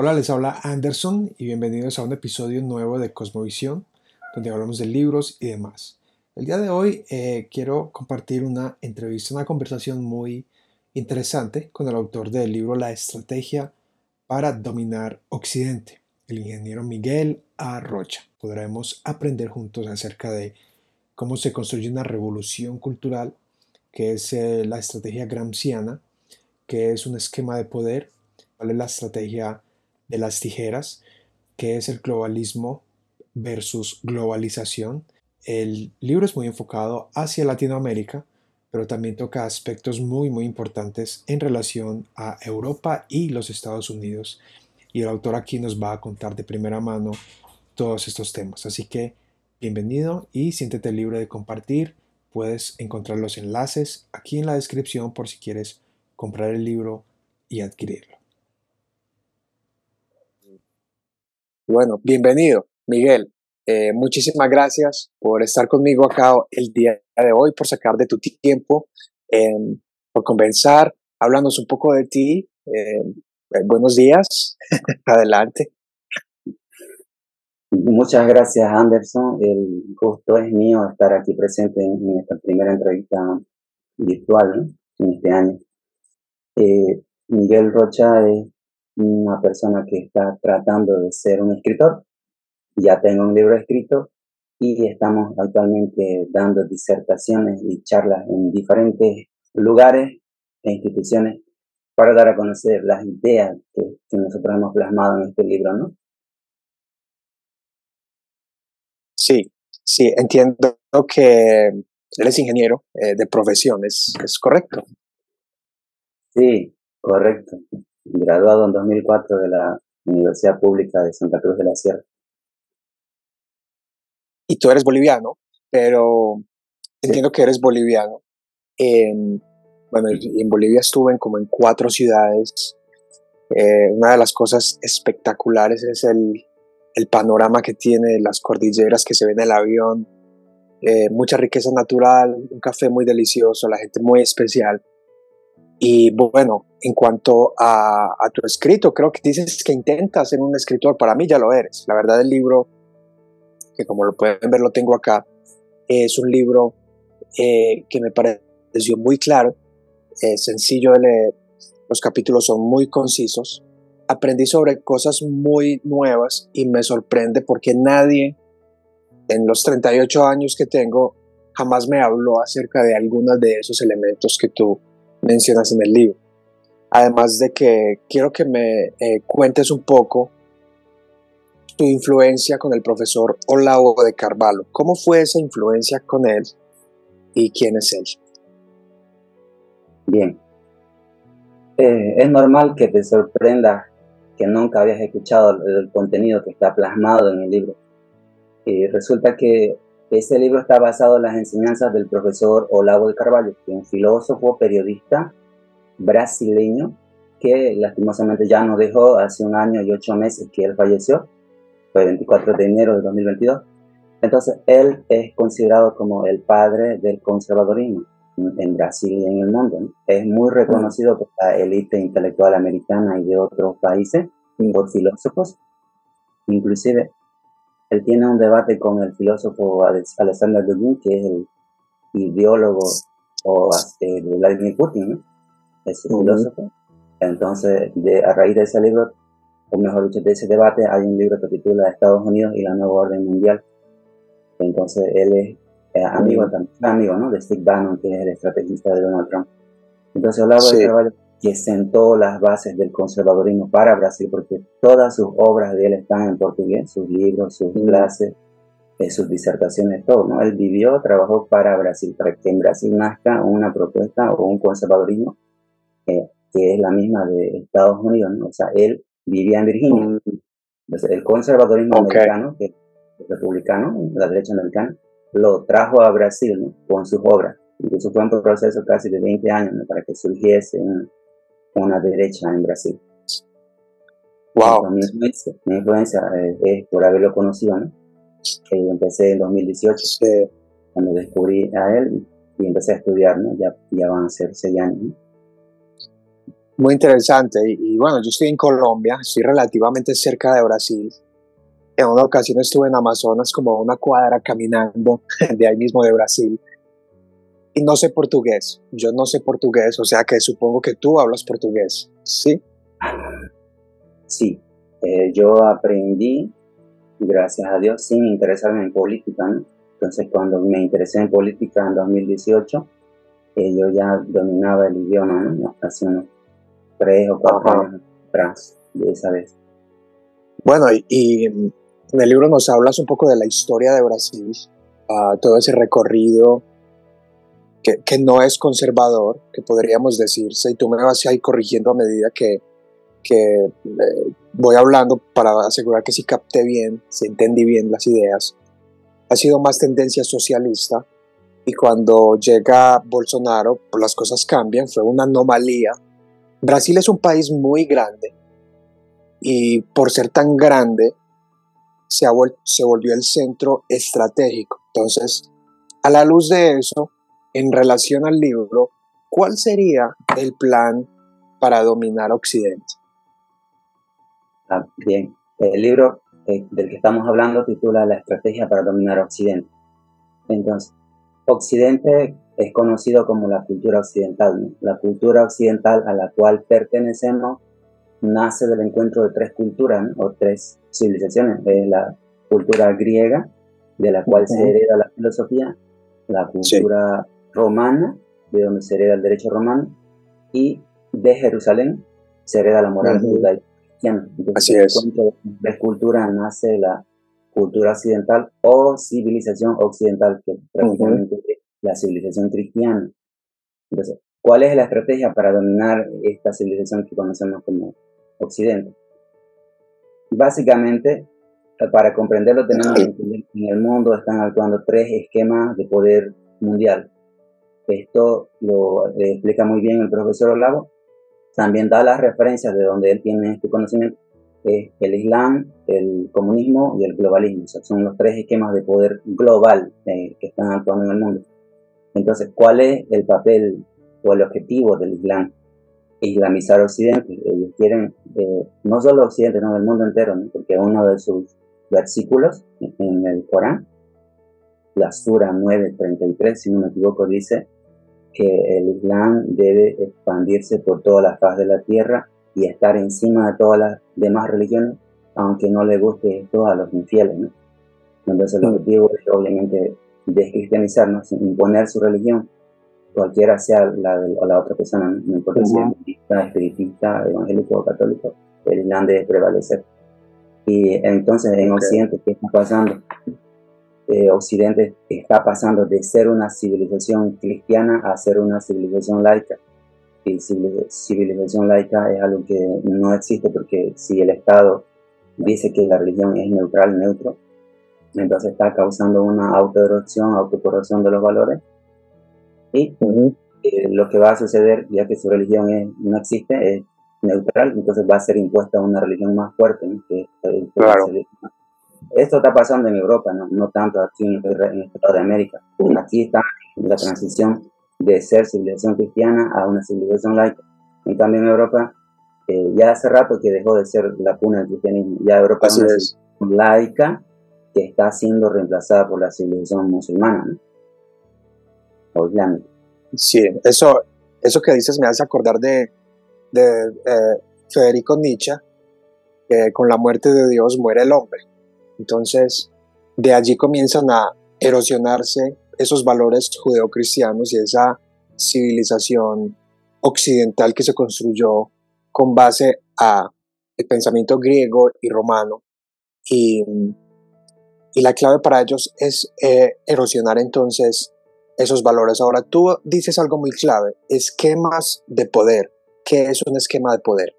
Hola, les habla Anderson y bienvenidos a un episodio nuevo de Cosmovisión, donde hablamos de libros y demás. El día de hoy eh, quiero compartir una entrevista, una conversación muy interesante con el autor del libro La Estrategia para Dominar Occidente, el ingeniero Miguel A. Rocha. Podremos aprender juntos acerca de cómo se construye una revolución cultural, que es eh, la estrategia gramsciana, que es un esquema de poder, cuál es la estrategia de las tijeras, que es el globalismo versus globalización. El libro es muy enfocado hacia Latinoamérica, pero también toca aspectos muy, muy importantes en relación a Europa y los Estados Unidos. Y el autor aquí nos va a contar de primera mano todos estos temas. Así que bienvenido y siéntete libre de compartir. Puedes encontrar los enlaces aquí en la descripción por si quieres comprar el libro y adquirirlo. Bueno, bienvenido, Miguel. Eh, muchísimas gracias por estar conmigo acá el día de hoy, por sacar de tu tiempo, em, por conversar, hablándonos un poco de ti. Em, eh, buenos días, adelante. Muchas gracias, Anderson. El gusto es mío estar aquí presente en, esta primera entrevista virtual en este año. Eh, Miguel Rocha es una persona que está tratando de ser un escritor. Ya tengo un libro escrito y estamos actualmente dando disertaciones y charlas en diferentes lugares e instituciones para dar a conocer las ideas que, nosotros hemos plasmado en este libro, ¿no? Sí, sí, entiendo que eres ingeniero eh, de profesión, ¿es correcto? Sí, correcto graduado en 2004 de la Universidad Pública de Santa Cruz de la Sierra. Y tú eres boliviano, pero entiendo que eres boliviano. bueno, en Bolivia estuve en, como en cuatro ciudades. Eh, una de las cosas espectaculares es el, el, panorama que tiene, las cordilleras que se ven en el avión, eh, mucha riqueza natural, un café muy delicioso, la gente muy especial. Y bueno, en cuanto a, tu escrito, creo que dices que intentas ser un escritor, para mí ya lo eres. La verdad el libro, que como lo pueden ver lo tengo acá, es un libro eh, que me pareció muy claro, eh, sencillo de leer, los capítulos son muy concisos, aprendí sobre cosas muy nuevas y me sorprende porque nadie en los 38 años que tengo jamás me habló acerca de algunos de esos elementos que tú mencionas en el libro. Además de que quiero que me eh, cuentes un poco tu influencia con el profesor Olavo de Carvalho. ¿Cómo fue esa influencia con él y quién es él? Bien. Eh, es normal que te sorprenda que nunca habías escuchado el, contenido que está plasmado en el libro. Y resulta que ese libro está basado en las enseñanzas del profesor Olavo de Carvalho, que es un filósofo, periodista brasileño que lastimosamente ya nos dejó hace un año y ocho meses que él falleció, fue el 24 de enero de 2022. Entonces, él es considerado como el padre del conservadorismo en Brasil y en el mundo. Es muy reconocido por la élite intelectual americana y de otros países, por filósofos. Inclusive él tiene un debate con el filósofo Alexander Dugin, que es el ideólogo o, de Vladimir Putin, es un filósofo. Entonces, de, a raíz de ese libro, o mejor dicho, de ese debate, hay un libro que titula Estados Unidos y la nueva orden mundial. Entonces, él es amigo, también, amigo ¿no? de Steve Bannon, que es el estrategista de Donald Trump. Entonces, hablaba de Carvalho que sentó las bases del conservadurismo para Brasil, porque todas sus obras de él están en portugués, sus libros, sus clases, eh, sus disertaciones, todo, ¿no? Él vivió, trabajó para Brasil, para que en Brasil nazca una propuesta o un conservadurismo eh, que es la misma de Estados Unidos, ¿no? O sea, él vivía en Virginia. Mm. Entonces, el conservadurismo americano, que republicano, la derecha americana, lo trajo a Brasil, ¿no? Con sus obras. Incluso fue un proceso casi de 20 años ¿no? para que surgiese una derecha en Brasil. Wow. mi influencia, eh, es por haberlo conocido, ¿no? empecé en 2018, cuando descubrí a él y, empecé a estudiar, ¿no? Ya, ya van a ser seis años. Muy interesante. Y, bueno, yo estoy en Colombia, estoy relativamente cerca de Brasil. En una ocasión estuve en Amazonas como una cuadra caminando de ahí mismo de Brasil. Y no sé portugués. Yo no sé portugués, o sea que supongo que tú hablas portugués, ¿sí? Sí, eh, yo aprendí, gracias a Dios, sin interesarme en política. Entonces, cuando me interesé en política en 2018, eh, yo ya dominaba el idioma, ¿no? Hace unos tres o cuatro años atrás de esa vez. Bueno, y, en el libro nos hablas un poco de la historia de Brasil, uh, todo ese recorrido que, no es conservador, que podríamos decirse, y tú me vas ahí corrigiendo a medida que, que eh, voy hablando para asegurar que sí capté bien, si entendí bien las ideas, ha sido más tendencia socialista y cuando llega Bolsonaro pues las cosas cambian, fue una anomalía. Brasil es un país muy grande y por ser tan grande se, se volvió el centro estratégico. Entonces, a la luz de eso, en relación al libro, ¿cuál sería el plan para dominar Occidente? Ah, bien, el libro eh, del que estamos hablando titula La estrategia para dominar Occidente. Entonces, Occidente es conocido como la cultura occidental. La cultura occidental a la cual pertenecemos nace del encuentro de tres culturas o tres civilizaciones. Es la cultura griega, de la cual se hereda la filosofía, la cultura romana, de donde se hereda el derecho romano, y de Jerusalén se hereda la moral judaica Así es. De cultura nace la cultura occidental o civilización occidental, que prácticamente es la civilización cristiana. Entonces, ¿cuál es la estrategia para dominar esta civilización que conocemos como Occidente? Básicamente, para comprenderlo tenemos que entender que en el mundo están actuando tres esquemas de poder mundial. Esto lo explica muy bien el profesor Olavo también da las referencias de donde él tiene este conocimiento, es el Islam, el comunismo y el globalismo. son los tres esquemas de poder global eh, que están actuando en el mundo. Entonces, ¿cuál es el papel o el objetivo del Islam? Islamizar Occidente. Ellos quieren, eh, no solo Occidente, sino el mundo entero, porque uno de sus versículos en el Corán, la Sura 9.33, si no me equivoco, dice, que el Islam debe expandirse por toda la faz de la tierra y estar encima de todas las demás religiones, aunque no le guste esto a los infieles. ¿no? Entonces el objetivo es obviamente descristianizarnos, imponer su religión, cualquiera sea la de la otra persona, no importa si es espiritista, evangélico o católico, el Islam debe prevalecer. Y entonces en Occidente, ¿qué está pasando? Eh, Occidente está pasando de ser una civilización cristiana a ser una civilización laica. Y civilización laica es algo que no existe porque si el Estado dice que la religión es neutral, neutro, entonces está causando una autoerosión, autocorrosión de los valores. Y eh, lo que va a suceder, ya que su religión no existe, es neutral, entonces va a ser impuesta una religión más fuerte, que claro. Esto está pasando en Europa, no, tanto aquí en, el Estado de América. Aquí está la transición de ser civilización cristiana a una civilización laica. En cambio, en Europa, eh, ya hace rato que dejó de ser la cuna del cristianismo. Ya Europa es una civilización laica que está siendo reemplazada por la civilización musulmana, ¿no? o islámica. Sí, eso, eso que dices me hace acordar de, de eh, Federico Nietzsche, que con la muerte de Dios muere el hombre. Entonces, de allí comienzan a erosionarse esos valores judeocristianos y esa civilización occidental que se construyó con base a el pensamiento griego y romano. Y, la clave para ellos es eh, erosionar entonces esos valores. Ahora, tú dices algo muy clave, esquemas de poder. ¿Qué es un esquema de poder?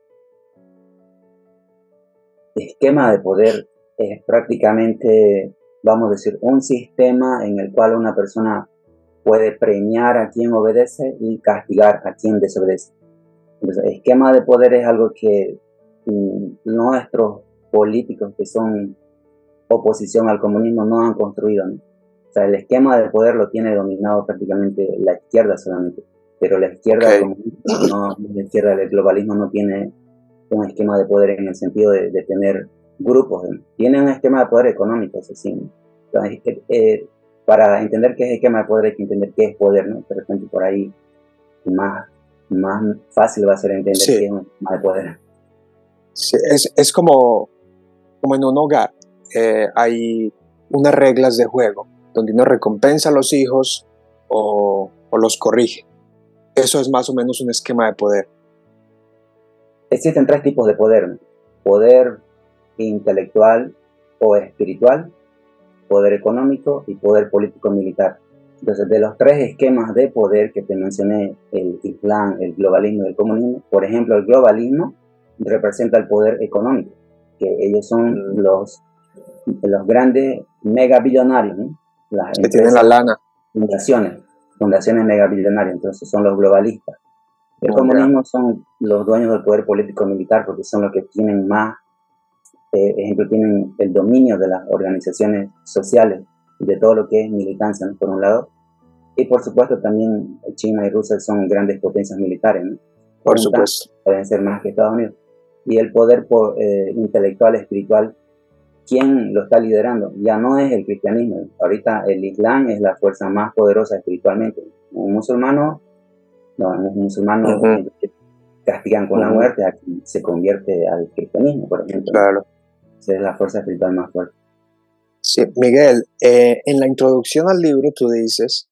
Esquema de poder es prácticamente, vamos a decir, un sistema en el cual una persona puede premiar a quien obedece y castigar a quien desobedece. Entonces, el esquema de poder es algo que mm, nuestros políticos que son oposición al comunismo no han construido. O sea, el esquema de poder lo tiene dominado prácticamente la izquierda solamente. pero la izquierda, no, la izquierda del globalismo no tiene un esquema de poder en el sentido de, tener grupos, tiene un esquema de poder económico, eso sí. Eh, eh, para entender qué es esquema de poder hay que entender qué es poder, ¿no? De repente por ahí más, más fácil va a ser entender qué es un esquema de poder. Sí, es, es como, como en un hogar, eh, hay unas reglas de juego, donde uno recompensa a los hijos o, o los corrige. Eso es más o menos un esquema de poder. Existen tres tipos de poder. Poder intelectual o espiritual, poder económico y poder político-militar. Entonces, de los tres esquemas de poder que te mencioné, el Islam, el globalismo y el comunismo, por ejemplo, el globalismo representa el poder económico, que ellos son mm. los, los grandes megabillonarios, ¿no? Las que tienen la lana. Fundaciones, fundaciones megabillonarias, entonces son los globalistas. El comunismo son los dueños del poder político-militar porque son los que tienen más, eh, ejemplo, tienen el dominio de las organizaciones sociales, de todo lo que es militancia, por un lado. Y por supuesto también China y Rusia son grandes potencias militares, ¿no? Por, supuesto. Pueden ser más que Estados Unidos. Y el poder eh, intelectual, espiritual, ¿quién lo está liderando? Ya no es el cristianismo. Ahorita el Islam es la fuerza más poderosa espiritualmente. Un musulmano no, los musulmanes castigan con la muerte a quien se convierte al cristianismo, por ejemplo. Claro. Es la fuerza espiritual más fuerte. Sí, Miguel, eh, en la introducción al libro tú dices,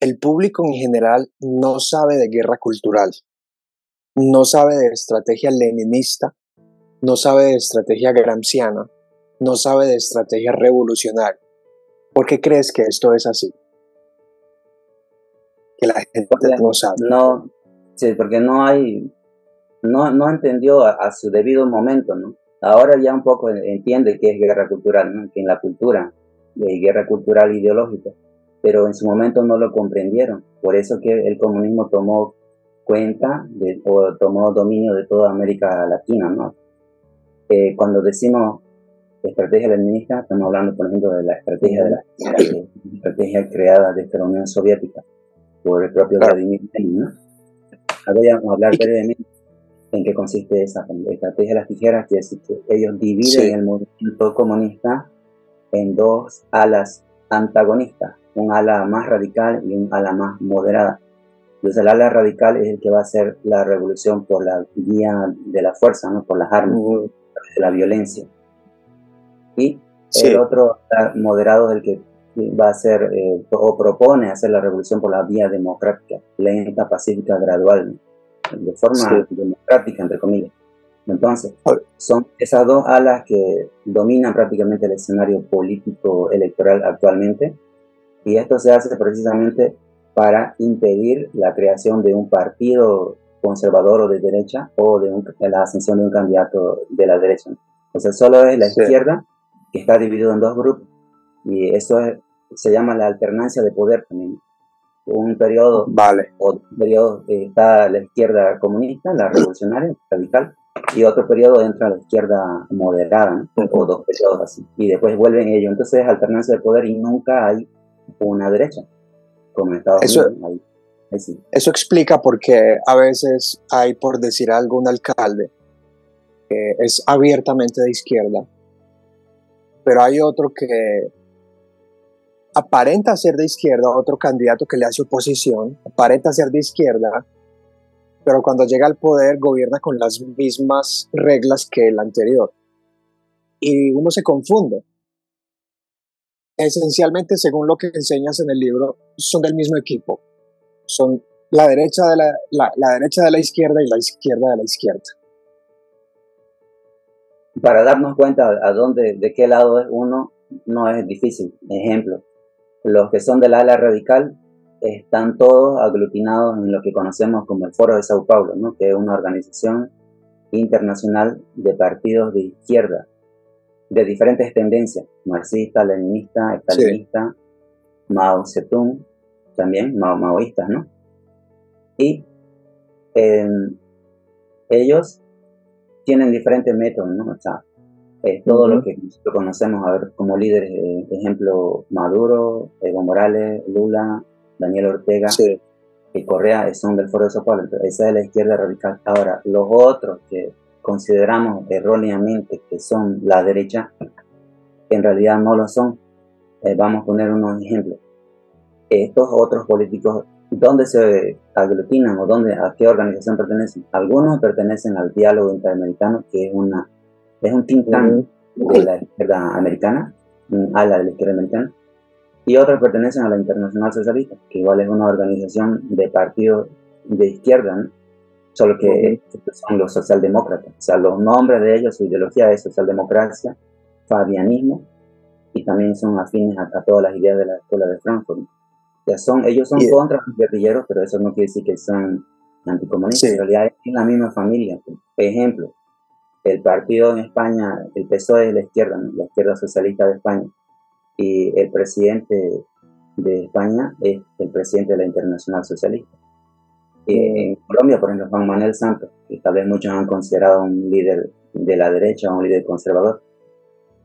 el público en general no sabe de guerra cultural, no sabe de estrategia leninista, no sabe de estrategia gramsciana, no sabe de estrategia revolucionaria. ¿Por qué crees que esto es así? que la gente no sabe. No, sí, porque no hay, no, no entendió a, su debido momento, ¿no? Ahora ya un poco entiende que es guerra cultural, ¿no? Que en la cultura hay guerra cultural ideológica, pero en su momento no lo comprendieron. Por eso que el comunismo tomó cuenta de, o tomó dominio de toda América Latina, ¿no? Eh, cuando decimos estrategia leninista, estamos hablando, por ejemplo, de la estrategia de la, estrategia creada desde la Unión Soviética por el propio Vladimir Lenin. Ahora vamos a hablar brevemente en qué consiste esa estrategia de las tijeras, que es que ellos dividen el movimiento comunista en dos alas antagonistas, un ala más radical y un ala más moderada. Entonces el ala radical es el que va a hacer la revolución por la vía de la fuerza, ¿no? por las armas, de la violencia. Y el otro moderado es el que va a hacer eh, o propone hacer la revolución por la vía democrática, lenta, pacífica, gradual, de forma democrática, entre comillas. Entonces, son esas dos alas que dominan prácticamente el escenario político electoral actualmente, y esto se hace precisamente para impedir la creación de un partido conservador o de derecha o de la ascensión de un candidato de la derecha. O sea, solo es la izquierda que está dividido en dos grupos y eso se llama la alternancia de poder también. Un periodo, vale. o periodo está la izquierda comunista, la revolucionaria, radical, y otro periodo entra la izquierda moderada, o dos periodos así, y después vuelven ellos. Entonces es alternancia de poder y nunca hay una derecha, como en Estados eso, Unidos. Eso explica por qué a veces hay, por decir algo, un alcalde que es abiertamente de izquierda, pero hay otro que aparenta ser de izquierda, otro candidato que le hace oposición, aparenta ser de izquierda, pero cuando llega al poder gobierna con las mismas reglas que el anterior. Y uno se confunde. Esencialmente, según lo que enseñas en el libro, son del mismo equipo. Son la derecha de la, la, derecha de la izquierda y la izquierda de la izquierda. Para darnos cuenta a dónde, de qué lado es uno, no es difícil. Ejemplo, los que son del ala radical están todos aglutinados en lo que conocemos como el Foro de Sao Paulo, ¿no? que es una organización internacional de partidos de izquierda, de diferentes tendencias, marxista, leninista, estalinista, Mao Zedong, también Mao maoístas, ¿no? Y em, ellos tienen diferentes métodos, ¿no? O sea, todo lo que nosotros conocemos a ver como líderes, eh, ejemplo, Maduro, Evo Morales, Lula, Daniel Ortega, y Correa son del Foro de Sao Paulo, esa es la izquierda radical. Ahora, los otros que consideramos erróneamente que son la derecha, en realidad no lo son. Eh, vamos a poner unos ejemplos. Estos otros políticos, ¿dónde se aglutinan o dónde, a qué organización pertenecen? Algunos pertenecen al Diálogo Interamericano, que es, una, es un think tank de la izquierda americana, ala de la izquierda americana, y otros pertenecen a la Internacional Socialista, que igual es una organización de partidos de izquierda, solo que son los socialdemócratas. O sea, los nombres de ellos, su ideología es socialdemocracia, fabianismo, y también son afines a, todas las ideas de la Escuela de Frankfurt. Ya son, ellos son contra los guerrilleros, pero eso no quiere decir que son anticomunistas. En realidad es la misma familia. Ejemplo, el partido en España, el PSOE es la izquierda, la izquierda socialista de España, y el presidente de España es el presidente de la Internacional Socialista. En Colombia, por ejemplo, Juan Manuel Santos, que tal vez muchos han considerado un líder de la derecha, un líder conservador,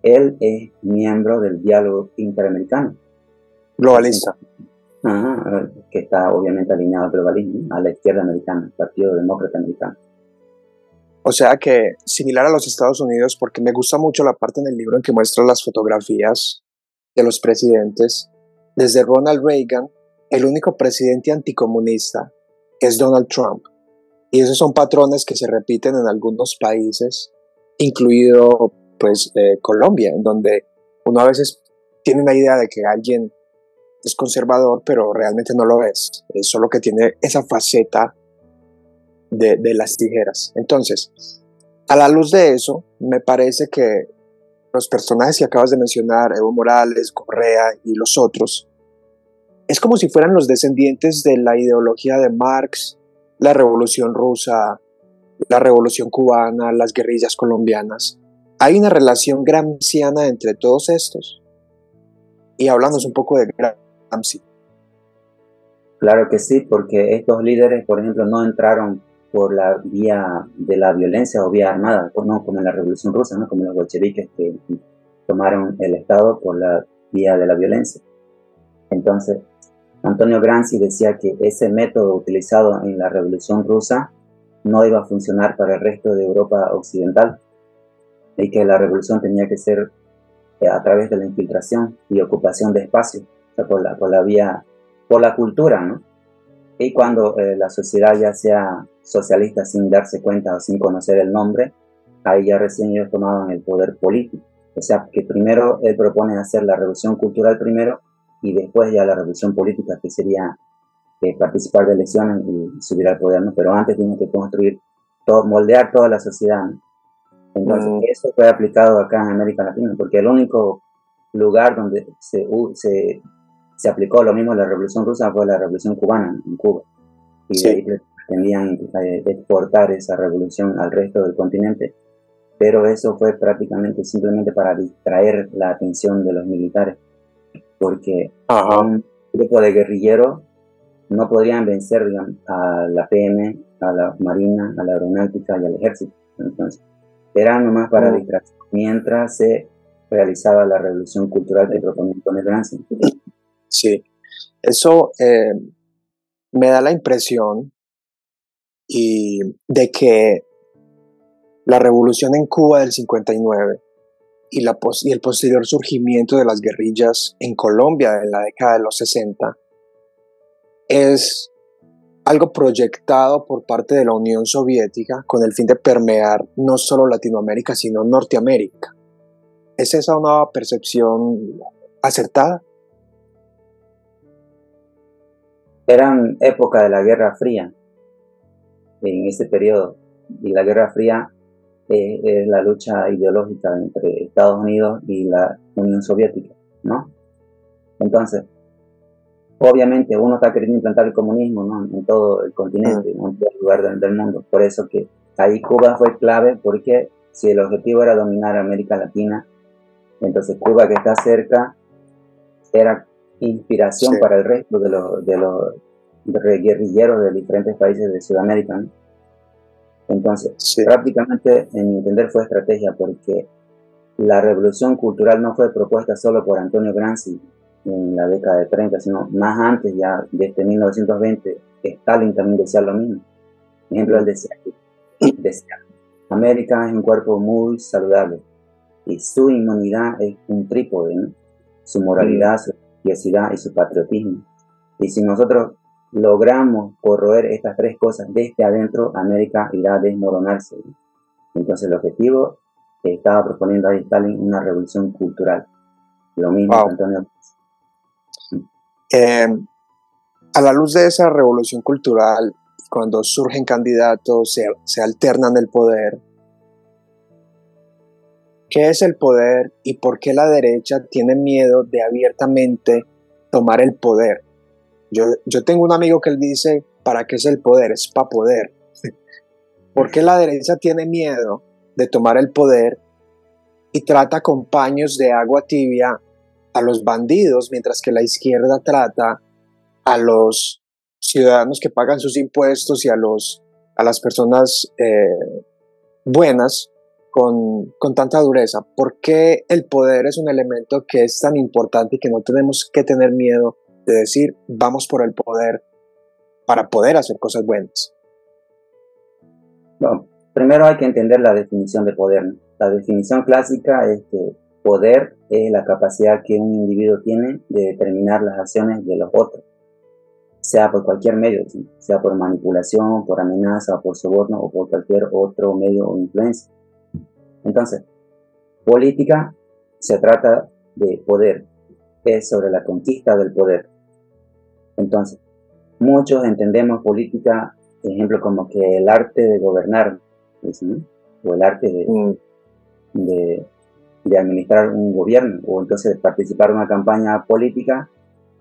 él es miembro del diálogo interamericano. Globalista. que está obviamente alineado al globalismo, a la izquierda americana, el Partido Demócrata Americano. O sea que similar a los Estados Unidos, porque me gusta mucho la parte en el libro en que muestra las fotografías de los presidentes, desde Ronald Reagan, el único presidente anticomunista es Donald Trump. Y esos son patrones que se repiten en algunos países, incluido pues eh, Colombia, en donde uno a veces tiene una idea de que alguien es conservador, pero realmente no lo es. Es solo que tiene esa faceta de, las tijeras. Entonces, a la luz de eso, me parece que los personajes que acabas de mencionar, Evo Morales, Correa y los otros, es como si fueran los descendientes de la ideología de Marx, la revolución rusa, la revolución cubana, las guerrillas colombianas. Hay una relación gramsciana entre todos estos. Y hablándonos un poco de Gramsci. Claro que sí, porque estos líderes, por ejemplo, no entraron por la vía de la violencia o vía armada, no como en la Revolución Rusa, ¿no? como los bolcheviques que tomaron el Estado por la vía de la violencia. Entonces, Antonio Gramsci decía que ese método utilizado en la Revolución Rusa no iba a funcionar para el resto de Europa Occidental y que la revolución tenía que ser eh, a través de la infiltración y ocupación de espacio, o sea, por, la, por la vía, por la cultura, ¿no? Y cuando eh, la sociedad ya sea socialista sin darse cuenta o sin conocer el nombre, ahí ya recién ellos tomaban el poder político. O sea, que primero él propone hacer la revolución cultural primero y después ya la revolución política, que sería eh, participar de elecciones y subir al poder, ¿no? Pero antes tiene que construir, todo, moldear toda la sociedad, Entonces, mm. eso fue aplicado acá en América Latina, porque el único lugar donde se, se se aplicó lo mismo en la Revolución Rusa fue la Revolución Cubana en Cuba. Y de ahí pretendían eh, exportar esa revolución al resto del continente, pero eso fue prácticamente simplemente para distraer la atención de los militares, porque un grupo de guerrilleros no podrían vencer a la PM, a la Marina, a la Aeronáutica y al Ejército. Entonces, era nomás para mm. distraer mientras se realizaba la revolución cultural que proponía Antonio Gramsci. Sí, eso eh, me da la impresión y de que la revolución en Cuba del 59 y, y el posterior surgimiento de las guerrillas en Colombia en la década de los 60 es algo proyectado por parte de la Unión Soviética con el fin de permear no solo Latinoamérica, sino Norteamérica. ¿Es esa una percepción acertada? Eran época de la Guerra Fría en ese periodo y la Guerra Fría es, la lucha ideológica entre Estados Unidos y la Unión Soviética, ¿no? Entonces, obviamente uno está queriendo implantar el comunismo ¿no? en todo el continente, en todo el lugar del, mundo. Por eso que ahí Cuba fue clave, porque si el objetivo era dominar América Latina, entonces Cuba que está cerca era inspiración para el resto de los, de los guerrilleros de diferentes países de Sudamérica. Entonces, prácticamente, en mi entender, fue estrategia porque la revolución cultural no fue propuesta solo por Antonio Gramsci en la década de 30, sino más antes, ya desde 1920, Stalin también decía lo mismo. Por ejemplo, él decía, decía, América es un cuerpo muy saludable y su inmunidad es un trípode, su moralidad, su religiosidad y su patriotismo. Y si nosotros logramos corroer estas tres cosas desde adentro, América irá a desmoronarse. Entonces el objetivo que estaba proponiendo ahí Stalin una revolución cultural. Lo mismo Antonio. Em, a la luz de esa revolución cultural, cuando surgen candidatos, se, se alternan el poder, ¿Qué es el poder y por qué la derecha tiene miedo de abiertamente tomar el poder? Yo, yo tengo un amigo que él dice, ¿para qué es el poder? Es para poder. ¿Por qué la derecha tiene miedo de tomar el poder y trata con paños de agua tibia a los bandidos, mientras que la izquierda trata a los ciudadanos que pagan sus impuestos y a, los, a las personas eh, buenas con, con, tanta dureza? ¿Por qué el poder es un elemento que es tan importante y que no tenemos que tener miedo de decir vamos por el poder para poder hacer cosas buenas? Bueno, primero hay que entender la definición de poder. La definición clásica es que poder es la capacidad que un individuo tiene de determinar las acciones de los otros, sea por cualquier medio, sea por manipulación, por amenaza, por soborno o por cualquier otro medio o influencia. Entonces, política se trata de poder, es sobre la conquista del poder. Entonces, muchos entendemos política, por ejemplo, como que el arte de gobernar, o el arte mm. de, de, administrar un gobierno, o entonces participar en una campaña política,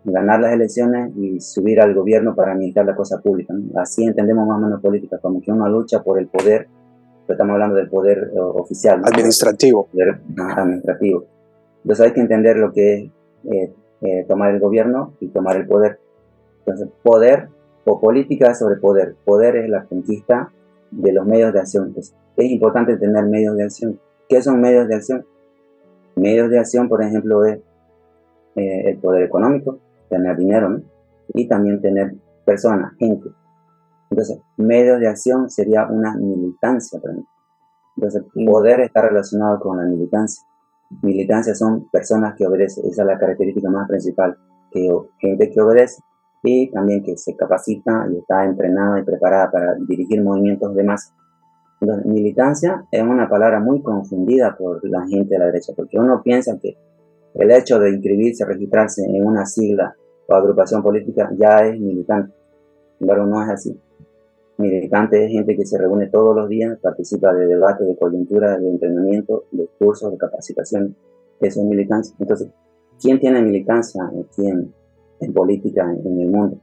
ganar las elecciones y subir al gobierno para administrar la cosa pública. Así entendemos más o menos política, como que una lucha por el poder, pero estamos hablando del poder eh, oficial. Administrativo. administrativo. Entonces hay que entender lo que es eh, eh, tomar el gobierno y tomar el poder. Entonces, poder o política sobre poder. Poder es la conquista de los medios de acción. es importante tener medios de acción. ¿Qué son medios de acción? Medios de acción, por ejemplo, es eh, el poder económico, tener dinero, y también tener personas, gente. Entonces, medios de acción sería una militancia para mí. Entonces, poder está relacionado con la militancia. Militancia son personas que obedecen, esa es la característica más principal, que gente que obedece y también que se capacita y está entrenada y preparada para dirigir movimientos de masa. Entonces, militancia es una palabra muy confundida por la gente de la derecha, porque uno piensa que el hecho de inscribirse, registrarse en una sigla o agrupación política ya es militante. Sin embargo, no es así. Militante es gente que se reúne todos los días, participa de debates, de coyuntura, de entrenamiento, de cursos, de capacitación. Eso es militancia. Entonces, ¿quién tiene militancia? ¿Quién en política en el mundo.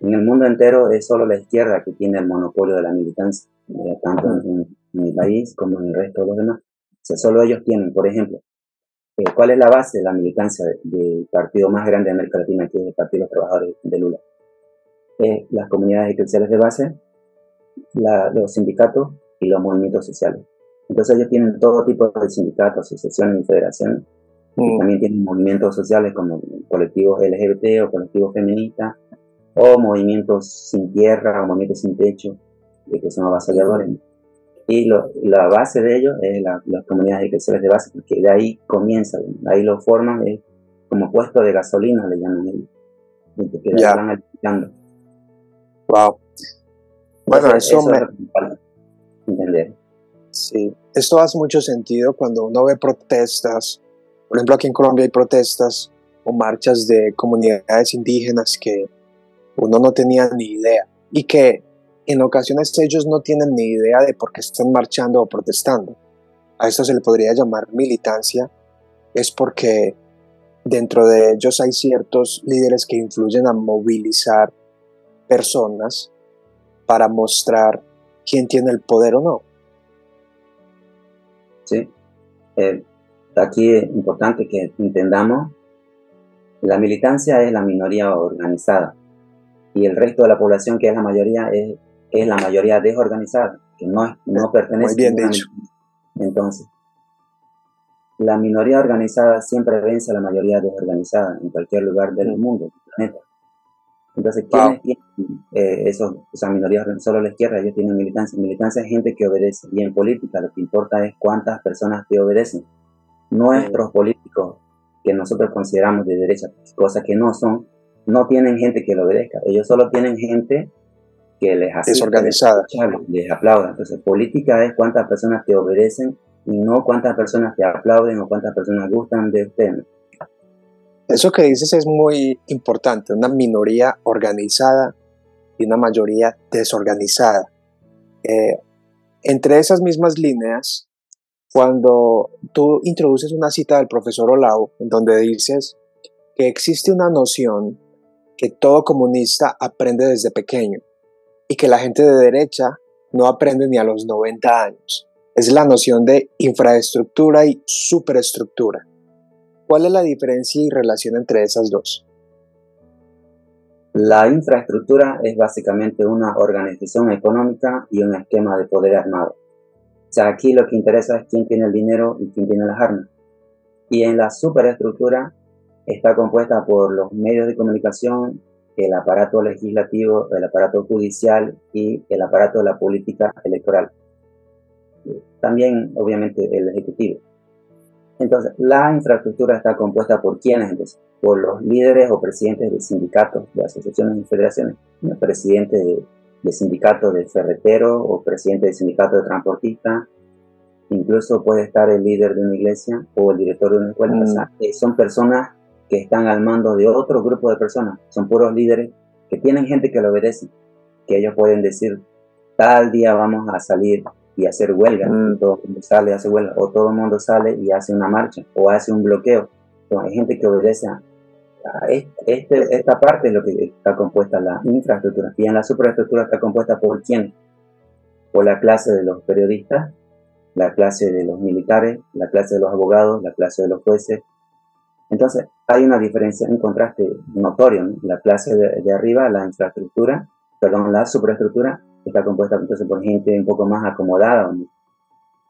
En el mundo entero es solo la izquierda que tiene el monopolio de la militancia, eh, tanto en, mi país como en el resto de los demás. O sea, solo ellos tienen, por ejemplo, eh, ¿cuál es la base de la militancia del partido más grande de América Latina, que es el Partido de los Trabajadores de Lula? Es las comunidades eclesiales de base, los sindicatos y los movimientos sociales. Entonces ellos tienen todo tipo de sindicatos, asociaciones y federaciones Mm. También tienen movimientos sociales como colectivos LGBT o colectivos feministas, o movimientos sin tierra o movimientos sin techo, que son avasalladores. Y la base de ellos es las comunidades eclesiales de base, porque de ahí comienza, ahí lo forman, es como puesto de gasolina, le llaman ellos. Que ya. van alimentando. Wow. Bueno, eso, me... entender. Sí, esto hace mucho sentido cuando uno ve protestas por ejemplo, aquí en Colombia hay protestas o marchas de comunidades indígenas que uno no tenía ni idea y que en ocasiones ellos no tienen ni idea de por qué están marchando o protestando. A esto se le podría llamar militancia, es porque dentro de ellos hay ciertos líderes que influyen a movilizar personas para mostrar quién tiene el poder o no. Sí. Eh, Aquí es importante que entendamos, la militancia es la minoría organizada y el resto de la población, que es la mayoría, es, es la mayoría desorganizada, que no, no pertenece Muy bien dicho. Entonces, la minoría organizada siempre vence a la mayoría desorganizada en cualquier lugar del mundo, del planeta. Entonces, ¿quiénes tienen eh, esos, esa minoría? Solo la izquierda, ellos tienen militancia. Militancia es gente que obedece. Y en política lo que importa es cuántas personas te obedecen. Nuestros políticos, que nosotros consideramos de derecha, cosas que no son, no tienen gente que lo obedezca. Ellos solo tienen gente que les hace desorganizada. Les, aplauda. Entonces, política es cuántas personas te obedecen y no cuántas personas te aplauden o cuántas personas gustan de usted. Eso que dices es muy importante, una minoría organizada y una mayoría desorganizada. Eh, entre esas mismas líneas, cuando tú introduces una cita del profesor Olao, en donde dices que existe una noción que todo comunista aprende desde pequeño y que la gente de derecha no aprende ni a los 90 años. Es la noción de infraestructura y superestructura. ¿Cuál es la diferencia y relación entre esas dos? La infraestructura es básicamente una organización económica y un esquema de poder armado. O sea, aquí lo que interesa es quién tiene el dinero y quién tiene las armas. Y en la superestructura está compuesta por los medios de comunicación, el aparato legislativo, el aparato judicial y el aparato de la política electoral. También, obviamente, el ejecutivo. Entonces, la infraestructura está compuesta por quiénes, por los líderes o presidentes de sindicatos, de asociaciones y federaciones, el presidente de, de sindicato de ferretero o presidente de sindicato de transportista, incluso puede estar el líder de una iglesia o el director de una escuela. Mm. son personas que están al mando de otro grupo de personas, son puros líderes que tienen gente que lo obedece, que ellos pueden decir, tal día vamos a salir y hacer huelga. Mm. Todo el mundo sale y hace huelga, o todo el mundo sale y hace una marcha, o hace un bloqueo. hay gente que obedece a, este, esta parte es lo que está compuesta la infraestructura. Y en la superestructura está compuesta por quién? Por la clase de los periodistas, la clase de los militares, la clase de los abogados, la clase de los jueces. Entonces, hay una diferencia, un contraste notorio. La clase de, de arriba, la infraestructura, perdón, la superestructura, está compuesta entonces por gente un poco más acomodada.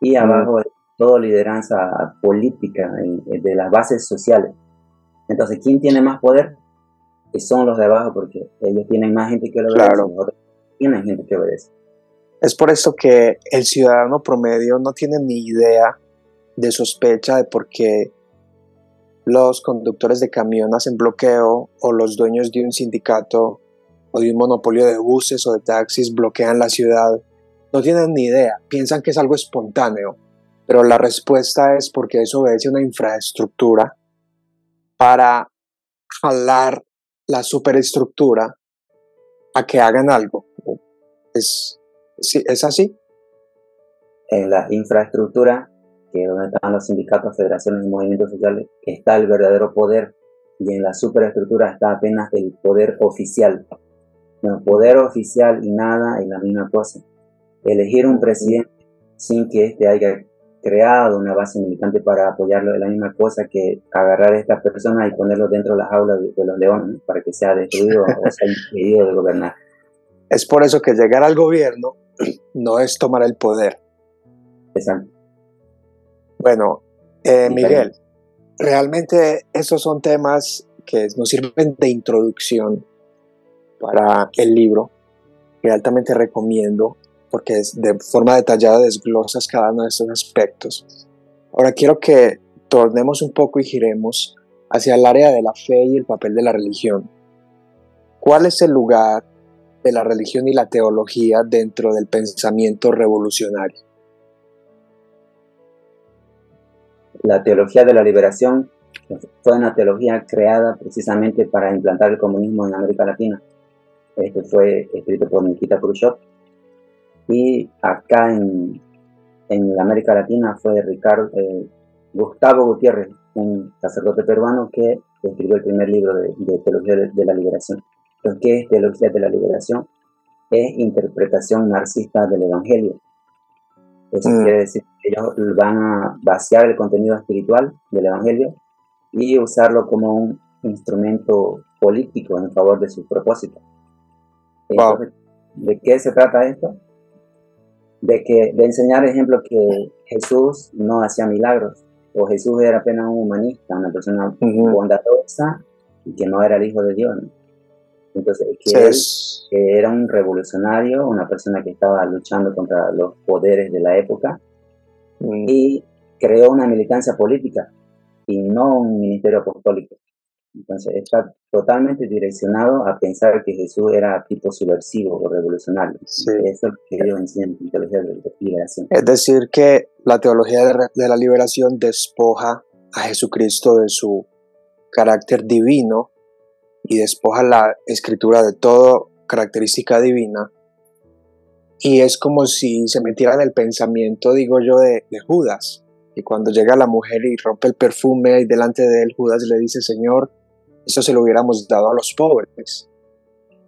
Y abajo todo lideranza política de las bases sociales. Entonces, ¿quién tiene más poder? Que son los de abajo, porque ellos tienen más gente que lo obedece, claro. tienen gente que obedece. Es por eso que el ciudadano promedio no tiene ni idea de sospecha de por qué los conductores de camión hacen bloqueo o los dueños de un sindicato o un monopolio de buses o de taxis bloquean la ciudad. No tienen ni idea, piensan que es algo espontáneo, pero la respuesta es porque eso obedece a una infraestructura para jalar la superestructura a que hagan algo. ¿Es, ¿Es así? En la infraestructura, que es donde están los sindicatos, federaciones y movimientos sociales, está el verdadero poder y en la superestructura está apenas el poder oficial, el poder oficial y nada es la misma cosa. Elegir un presidente sin que éste haya creado una base militante para apoyarlo es la misma cosa que agarrar a esta persona y ponerlo dentro de las aulas de, los leones para que sea destruido o sea impedido de gobernar. Es por eso que llegar al gobierno no es tomar el poder. Exacto. Bueno, eh, Miguel, realmente estos son temas que nos sirven de introducción para el libro, que altamente recomiendo porque es de forma detallada desglosas cada uno de estos aspectos. Ahora quiero que tornemos un poco y giremos hacia el área de la fe y el papel de la religión. ¿Cuál es el lugar de la religión y la teología dentro del pensamiento revolucionario? La teología de la liberación fue una teología creada precisamente para implantar el comunismo en América Latina. Este fue escrito por Nikita Khrushchev. Y acá en, en América Latina fue Ricardo, eh, Gustavo Gutiérrez, un sacerdote peruano que escribió el primer libro de, Teología de, la Liberación. Entonces, ¿qué es Teología de la Liberación? Es interpretación marxista del Evangelio. Eso mm. quiere decir que ellos van a vaciar el contenido espiritual del Evangelio y usarlo como un instrumento político en favor de sus propósitos. ¿De qué se trata esto? De, que, de enseñar, ejemplo, que Jesús no hacía milagros, o Jesús era apenas un humanista, una persona bondadosa y que no era el Hijo de Dios. Entonces, que él era un revolucionario, una persona que estaba luchando contra los poderes de la época y creó una militancia política y no un ministerio apostólico. Entonces está totalmente direccionado a pensar que Jesús era tipo subversivo o revolucionario. Eso es lo que ellos enseñan en teología de liberación. Es decir, que la teología de la liberación despoja a Jesucristo de su carácter divino y despoja la escritura de toda característica divina. Y es como si se metiera en el pensamiento, digo yo, de, de Judas. Y cuando llega la mujer y rompe el perfume y delante de él, Judas le dice, Señor, eso se lo hubiéramos dado a los pobres.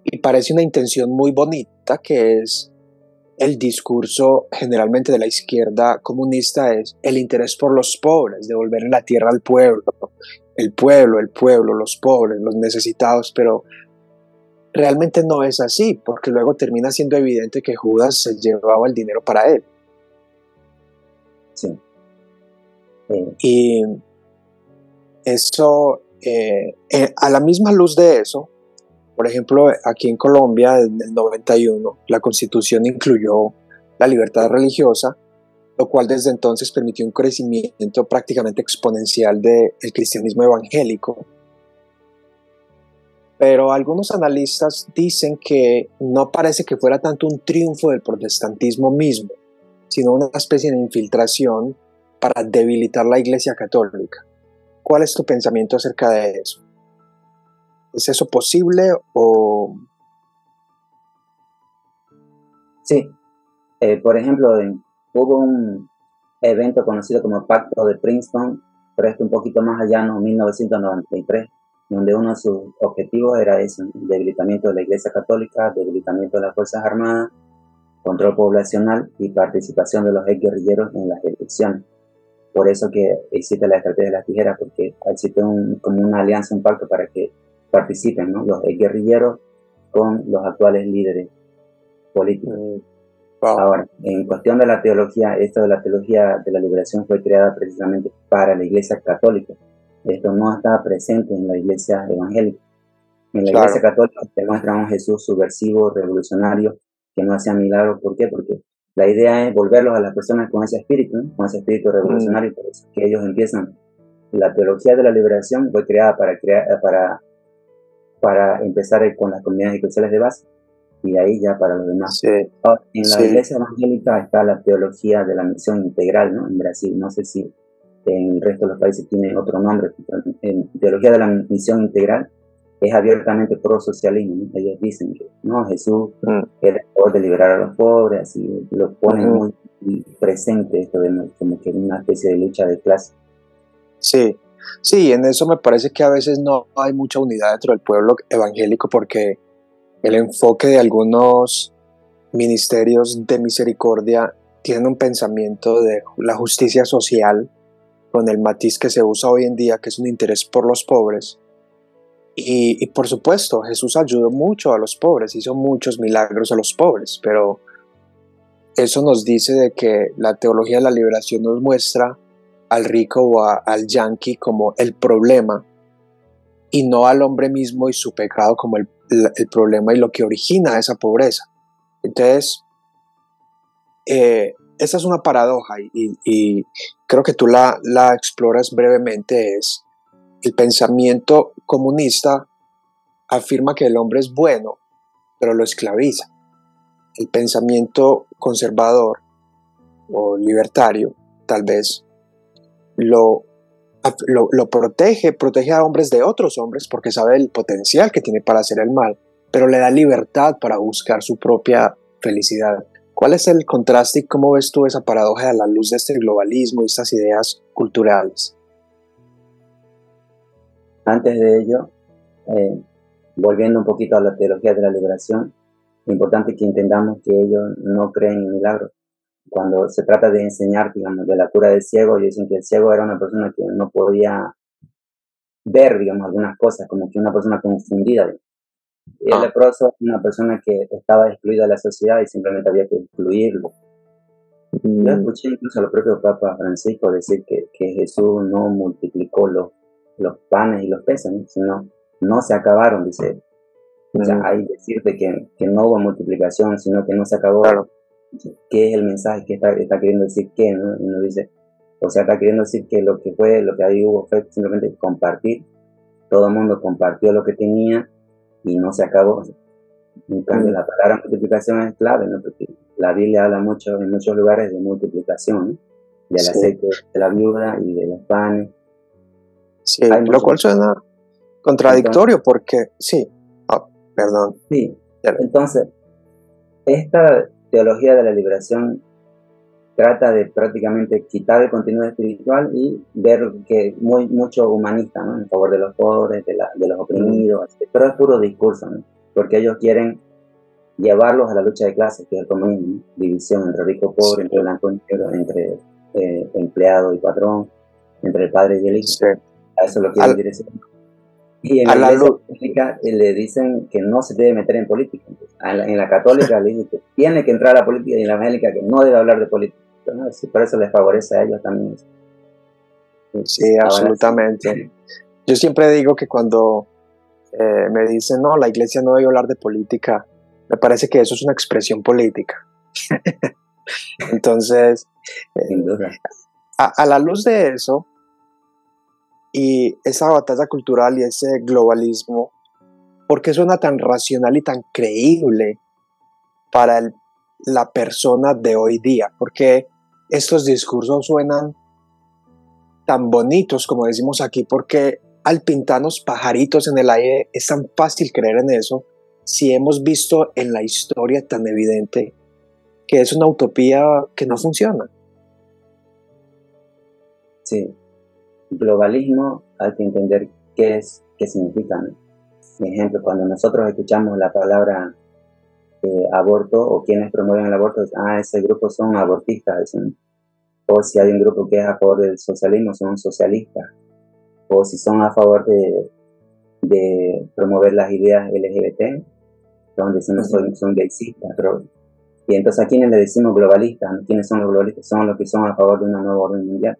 Y parece una intención muy bonita que es el discurso generalmente de la izquierda comunista es el interés por los pobres, devolver la tierra al pueblo, el pueblo, el pueblo, los pobres, los necesitados, pero realmente no es así, porque luego termina siendo evidente que Judas se llevaba el dinero para él. Sí. Y eso, eh, a la misma luz de eso, por ejemplo, aquí en Colombia, en el 91, la constitución incluyó la libertad religiosa lo cual desde entonces permitió un crecimiento prácticamente exponencial del cristianismo evangélico. Pero algunos analistas dicen que no parece que fuera tanto un triunfo del protestantismo mismo, sino una especie de infiltración para debilitar la Iglesia Católica. ¿Cuál es tu pensamiento acerca de eso? ¿Es eso posible o...? Sí. Eh, por ejemplo, hubo un evento conocido como Pacto de Princeton, pero esto un poquito más allá, en 1993, donde uno de sus objetivos era ese, debilitamiento de la Iglesia Católica, debilitamiento de las Fuerzas Armadas, control poblacional y participación de los guerrilleros en las elecciones. Por eso que existe la estrategia de las tijeras, porque existe como una alianza, un pacto para que participen los guerrilleros con los actuales líderes políticos. Mm. Ahora, en cuestión de la teología, esto de la teología de la liberación fue creada precisamente para la iglesia católica. Esto no está presente en la iglesia evangélica. En la iglesia católica te muestra un Jesús subversivo, revolucionario, que no hacía milagros. ¿Por qué? Porque la idea es volverlos a las personas con ese espíritu, con ese espíritu revolucionario, mm. por eso que ellos empiezan. La teología de la liberación fue creada para, crear, para, para empezar con las comunidades eclesiales de base y de ahí ya para los demás. en la iglesia evangélica está la teología de la misión integral, ¿no? En Brasil, no sé si en el resto de los países tiene otro nombre. En teología de la misión integral es abiertamente pro-socialismo. Ellos dicen que no, Jesús mm. era el de liberar a los pobres, así lo ponen muy presente esto de como que una especie de lucha de clase. Sí, sí, en eso me parece que a veces no hay mucha unidad dentro del pueblo evangélico porque el enfoque de algunos ministerios de misericordia tiene un pensamiento de la justicia social con el matiz que se usa hoy en día, que es un interés por los pobres. Y, por supuesto, Jesús ayudó mucho a los pobres, hizo muchos milagros a los pobres, pero eso nos dice de que la teología de la liberación nos muestra al rico o al yanqui como el problema y no al hombre mismo y su pecado como el el problema y lo que origina esa pobreza. Entonces, eh, esa es una paradoja y, creo que tú la, la, exploras brevemente, es el pensamiento comunista afirma que el hombre es bueno, pero lo esclaviza. El pensamiento conservador o libertario, tal vez, lo lo, protege, protege a hombres de otros hombres porque sabe el potencial que tiene para hacer el mal, pero le da libertad para buscar su propia felicidad. ¿Cuál es el contraste y cómo ves tú esa paradoja a la luz de este globalismo y estas ideas culturales? Antes de ello, eh, volviendo un poquito a la teología de la liberación, es importante que entendamos que ellos no creen en milagros cuando se trata de enseñar, digamos, de la cura del ciego, ellos dicen que el ciego era una persona que no podía ver, digamos, algunas cosas, como que una persona confundida. Y el ah. leproso una persona que estaba excluida de la sociedad y simplemente había que excluirlo. Yo escuché incluso al propio Papa Francisco decir que, que Jesús no multiplicó los, los panes y los peces, sino no se acabaron, dice. O sea, hay decirte que, que, no hubo multiplicación, sino que no se acabó. Claro. ¿Qué es el mensaje que está, está queriendo decir? ¿Qué? ¿no? Uno dice, o sea, está queriendo decir que lo que fue, lo que ahí hubo fue simplemente compartir. Todo el mundo compartió lo que tenía y no se acabó. En cambio, la palabra multiplicación es clave, ¿no? Porque la Biblia habla mucho, en muchos lugares de multiplicación, ¿no? Del aceite de la viuda y de los panes. Sí, lo cual suena contradictorio porque, sí, ah, perdón. Sí, entonces, esta teología de la liberación trata de prácticamente quitar el contenido espiritual y ver que muy mucho humanista, ¿no? En favor de los pobres, de, la, de los oprimidos, pero es puro discurso, ¿no? Porque ellos quieren llevarlos a la lucha de clases, que es el comunismo, división entre rico y pobre, entre blanco y negro, entre eh, empleado y patrón, entre el padre y el hijo. A eso lo quieren decir. Y en la, iglesia le dicen que no se debe meter en política. En la, católica le dicen que tiene que entrar a la política y en la evangélica que no debe hablar de política. Por eso les favorece a ellos también. Sí, absolutamente. Yo siempre digo que cuando eh, me dicen, no, la iglesia no debe hablar de política, me parece que eso es una expresión política. Entonces, eh, a, la luz de eso y esa batalla cultural y ese globalismo, ¿por qué suena tan racional y tan creíble para la persona de hoy día? Porque estos discursos suenan tan bonitos como decimos aquí porque al pintarnos pajaritos en el aire es tan fácil creer en eso si hemos visto en la historia tan evidente que es una utopía que no funciona. Sí, globalismo hay que entender qué es, qué significa. Por ejemplo, cuando nosotros escuchamos la palabra eh, aborto o quienes promueven el aborto, ah, ese grupo son abortistas, o si hay un grupo que es a favor del socialismo, son socialistas, o si son a favor de, promover las ideas LGBT, donde son, son gaysistas, pero, y entonces a quienes le decimos globalistas, ¿quiénes son los globalistas? Son los que son a favor de una nueva orden mundial,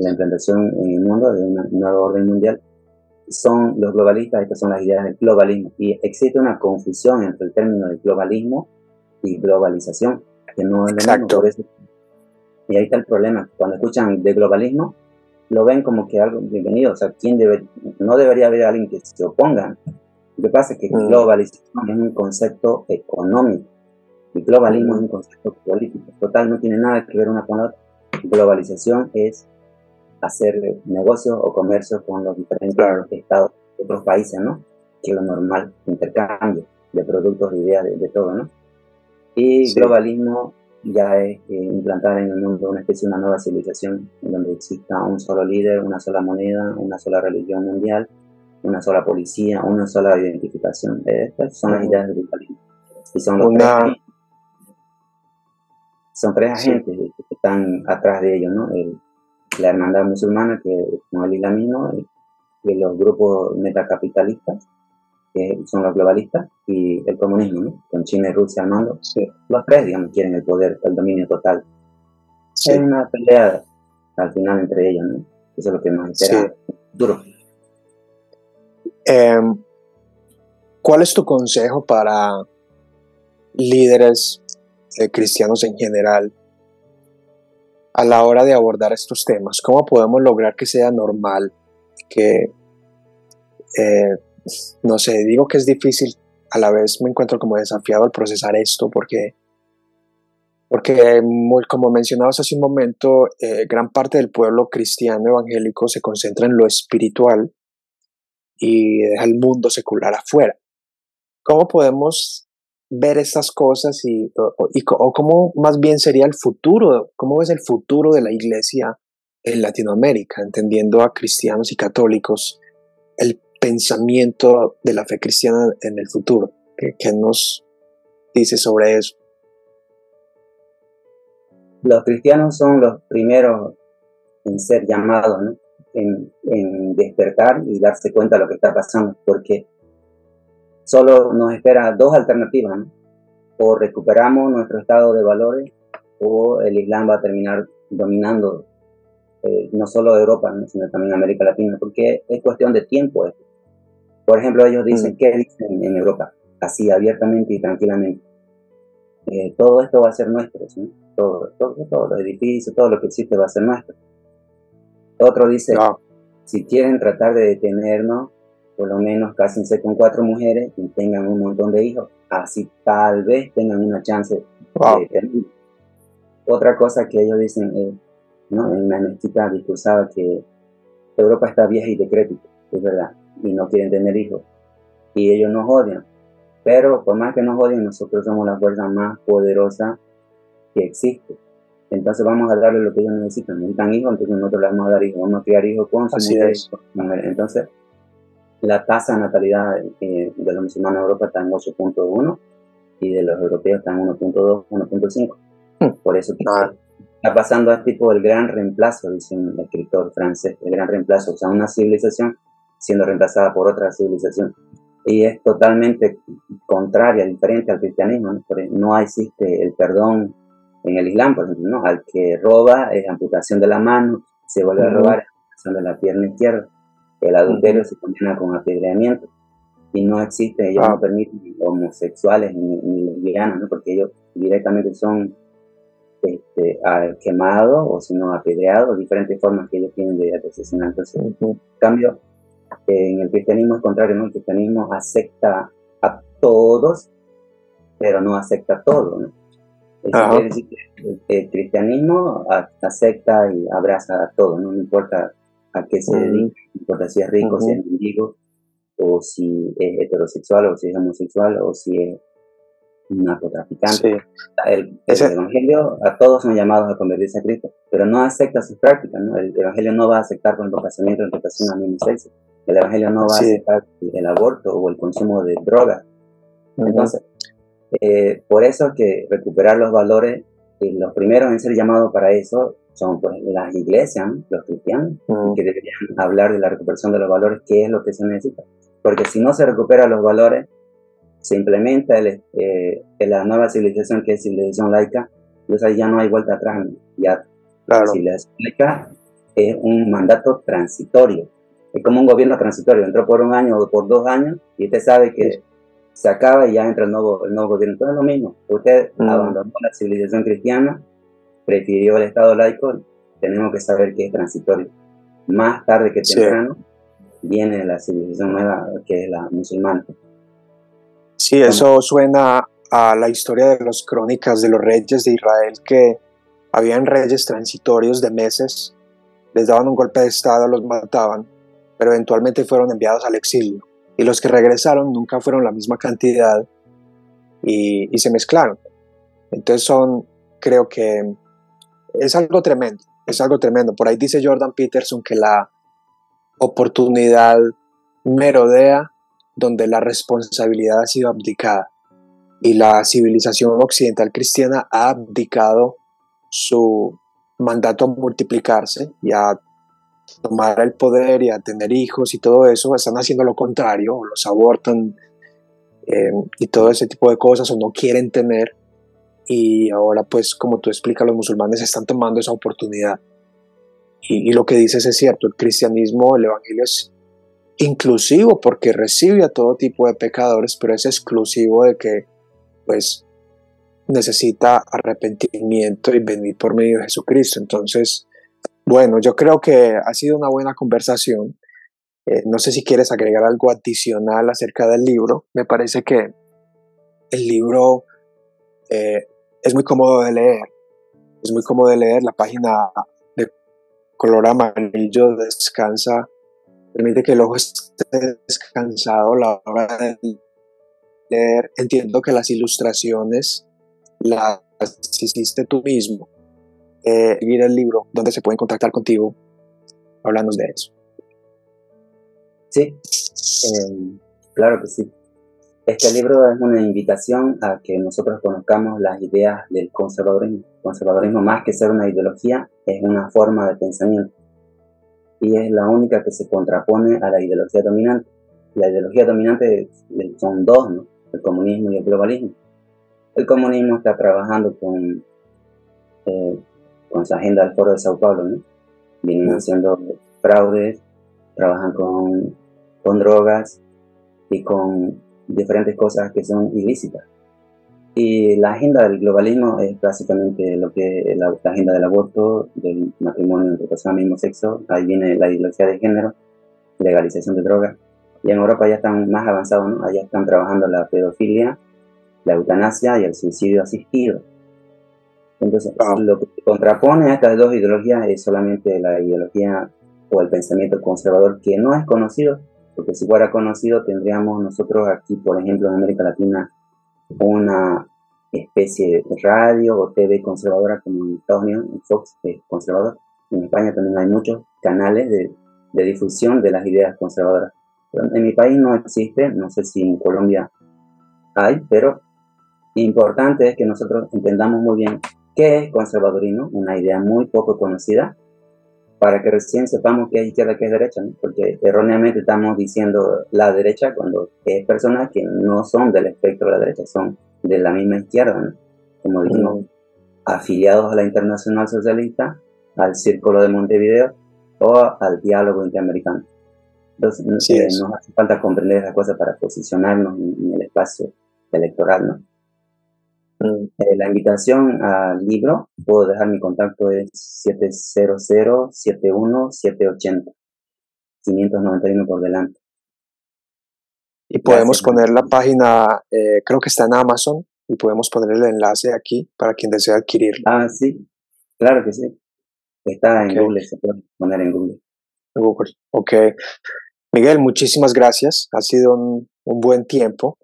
la implantación en el mundo de una nueva orden mundial, son los globalistas, estas son las ideas del globalismo. Y existe una confusión entre el término de globalismo y globalización, que no es lo Exacto. mismo. y ahí está el problema. Cuando escuchan de globalismo, lo ven como que algo bienvenido. O sea, ¿quién debe, no debería haber alguien que se oponga. Lo que pasa es que mm. globalización es un concepto económico y globalismo es un concepto político. Total, no tiene nada que ver una con la otra. Globalización es hacer negocios o comercio con los diferentes estados de otros países, ¿no? Que es lo normal, intercambio de productos, de ideas, de, todo, ¿no? Y globalismo ya es eh, implantar en el mundo una especie de una nueva civilización en donde exista un solo líder, una sola moneda, una sola religión mundial, una sola policía, una sola identificación. Estas son las ideas del globalismo. Y son los tres, son tres agentes que están atrás de ellos, ¿no? El, la hermandad musulmana, que es el islamismo, y los grupos metacapitalistas, que son los globalistas, y el comunismo, con China y Rusia al mando. Los tres, digamos, quieren el poder, el dominio total. Es una pelea al final entre ellos, ¿no? Eso es lo que nos espera duro. Em, ¿Cuál es tu consejo para líderes eh, cristianos en general a la hora de abordar estos temas? ¿Cómo podemos lograr que sea normal? Que, eh, no sé, digo que es difícil, a la vez me encuentro como desafiado al procesar esto porque, porque como mencionabas hace un momento, eh, gran parte del pueblo cristiano evangélico se concentra en lo espiritual y deja el mundo secular afuera. ¿Cómo podemos ver estas cosas y, o, cómo más bien sería el futuro, cómo es el futuro de la iglesia en Latinoamérica, entendiendo a cristianos y católicos el pensamiento de la fe cristiana en el futuro. ¿Qué, nos dice sobre eso? Los cristianos son los primeros en ser llamados, en, en despertar y darse cuenta de lo que está pasando, porque solo nos espera dos alternativas. O recuperamos nuestro estado de valores o el Islam va a terminar dominando eh, no solo Europa, sino también América Latina, porque es cuestión de tiempo. Por ejemplo, ellos dicen, mm. ¿qué dicen en Europa? Así, abiertamente y tranquilamente. Eh, todo esto va a ser nuestro, todo, todo, todo, los edificios, todo lo que existe va a ser nuestro. Otro dice, si quieren tratar de detenernos, por lo menos cásense con cuatro mujeres y tengan un montón de hijos. Así tal vez tengan una chance de tener. Otra cosa que ellos dicen es, ¿no? en la mezquita discursaba que Europa está vieja y decrépita, es verdad, y no quieren tener hijos. Y ellos nos odian. Pero por más que nos odien, nosotros somos la fuerza más poderosa que existe. Entonces vamos a darle lo que ellos necesitan. Necesitan hijos, entonces nosotros les vamos a dar hijos. Vamos a criar hijos con su mujer. Entonces, la tasa de natalidad eh, de los musulmanes en Europa está en 8.1 y de los europeos está en 1.2, 1.5. Hmm. Por eso ah. está pasando a tipo el gran reemplazo, dice un escritor francés, el gran reemplazo, o sea, una civilización siendo reemplazada por otra civilización. Y es totalmente contraria, diferente al cristianismo, ¿no? no existe el perdón en el Islam, por ejemplo, ¿no? Al que roba es amputación de la mano, se vuelve a robar es amputación de la pierna izquierda. El adulterio se condena con apedreamiento. Y no existe, ellos no ah. permiten homosexuales ni, lesbianas, ¿no? Porque ellos directamente son este, quemados o si no apedreados, diferentes formas que ellos tienen de asesinar. Entonces, en cambio, en el cristianismo es contrario, ¿no? El cristianismo acepta a todos, pero no acepta todo, ¿no? el, cristianismo acepta y abraza a todo, no, importa a qué se dedica, no importa si es rico, si es mendigo, o si es heterosexual, o si es homosexual, o si es narcotraficante. El, Evangelio, a todos son llamados a convertirse a Cristo, pero no acepta sus prácticas. ¿no? El Evangelio no va a aceptar con el casamiento entre personas al mismo sexo. El Evangelio no va a aceptar el aborto o el consumo de drogas. Entonces, eh, por eso que recuperar los valores, y los primeros en ser llamados para eso son pues, las iglesias, los cristianos, que deberían hablar de la recuperación de los valores, qué es lo que se necesita. Porque si no se recuperan los valores, se implementa el, eh, la nueva civilización que es civilización laica, entonces ya no hay vuelta atrás. Ya claro. civilización laica es un mandato transitorio. Es como un gobierno transitorio, entró por un año o por dos años y usted sabe que se acaba y ya entra el nuevo, el nuevo gobierno. Entonces es lo mismo. Usted mm. abandonó la civilización cristiana, prefirió el Estado laico, tenemos que saber que es transitorio. Más tarde que temprano viene la civilización nueva, que es la musulmana. Sí, eso suena a la historia de las crónicas de los reyes de Israel, que habían reyes transitorios de meses, les daban un golpe de Estado, los mataban, pero eventualmente fueron enviados al exilio y los que regresaron nunca fueron la misma cantidad y, se mezclaron. Entonces son, creo que es algo tremendo, es algo tremendo. Por ahí dice Jordan Peterson que la oportunidad merodea donde la responsabilidad ha sido abdicada y la civilización occidental cristiana ha abdicado su mandato a multiplicarse y a tomar el poder y a tener hijos y todo eso, están haciendo lo contrario, los abortan eh, y todo ese tipo de cosas, o no quieren tener. Y ahora, pues, como tú explicas, los musulmanes están tomando esa oportunidad. Y, lo que dices es cierto, el cristianismo, el evangelio es inclusivo porque recibe a todo tipo de pecadores, pero es exclusivo de que, pues, necesita arrepentimiento y venir por medio de Jesucristo. Entonces, bueno, yo creo que ha sido una buena conversación. Eh, no sé si quieres agregar algo adicional acerca del libro. Me parece que el libro eh, es muy cómodo de leer. Es muy cómodo de leer. La página de color amarillo descansa, permite que el ojo esté descansado a la hora de leer. Entiendo que las ilustraciones las hiciste tú mismo eh, el libro, donde se pueden contactar contigo. Háblanos de eso. Sí, em, claro que sí. Este libro es una invitación a que nosotros conozcamos las ideas del conservadurismo. conservadurismo, más que ser una ideología, es una forma de pensamiento. Y es la única que se contrapone a la ideología dominante. La ideología dominante son dos, ¿no? el comunismo y el globalismo. El comunismo está trabajando con eh, con su agenda del Foro de Sao Paulo, ¿no? Vienen haciendo fraudes, trabajan con, con drogas y con diferentes cosas que son ilícitas. Y la agenda del globalismo es básicamente lo que la, la agenda del aborto, del matrimonio entre personas del mismo sexo, ahí viene la ideología de género, legalización de drogas. Y en Europa ya están más avanzados, ¿no? Allá están trabajando la pedofilia, la eutanasia y el suicidio asistido. Entonces, lo que contrapone a estas dos ideologías es solamente la ideología o el pensamiento conservador que no es conocido, porque si fuera conocido tendríamos nosotros aquí, por ejemplo, en América Latina, una especie de radio o TV conservadora como en Estados Unidos, Fox es conservador. En España también hay muchos canales de, de difusión de las ideas conservadoras. en mi país no existe, no sé si en Colombia hay, pero importante es que nosotros entendamos muy bien qué es conservadurismo, una idea muy poco conocida, para que recién sepamos qué es izquierda y qué es derecha, porque erróneamente estamos diciendo la derecha cuando es personas que no son del espectro de la derecha, son de la misma izquierda, como dijimos, afiliados a la Internacional Socialista, al Círculo de Montevideo o al diálogo interamericano. Entonces, eh, nos hace falta comprender esas cosas para posicionarnos en, el espacio electoral, ¿no? Eh, la invitación al libro, puedo dejar mi contacto, es 700-71780, 591 por delante. Y podemos poner la página, eh, creo que está en Amazon, y podemos poner el enlace aquí para quien desee adquirirlo. Ah, sí, claro que sí. Está en Google, se puede poner en Google. Google, ok. Miguel, muchísimas gracias. Ha sido un, un buen tiempo.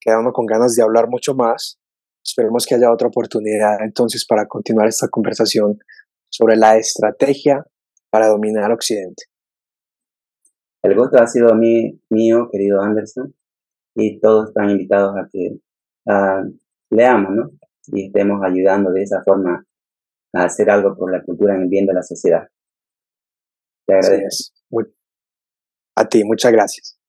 Queda uno con ganas de hablar mucho más. Esperemos que haya otra oportunidad entonces para continuar esta conversación sobre la estrategia para dominar Occidente. El gusto ha sido mí, mío, querido Anderson, y todos están invitados a que leamos, ¿no? Y estemos ayudando de esa forma a hacer algo por la cultura en el bien de la sociedad. Te agradezco. a ti, muchas gracias.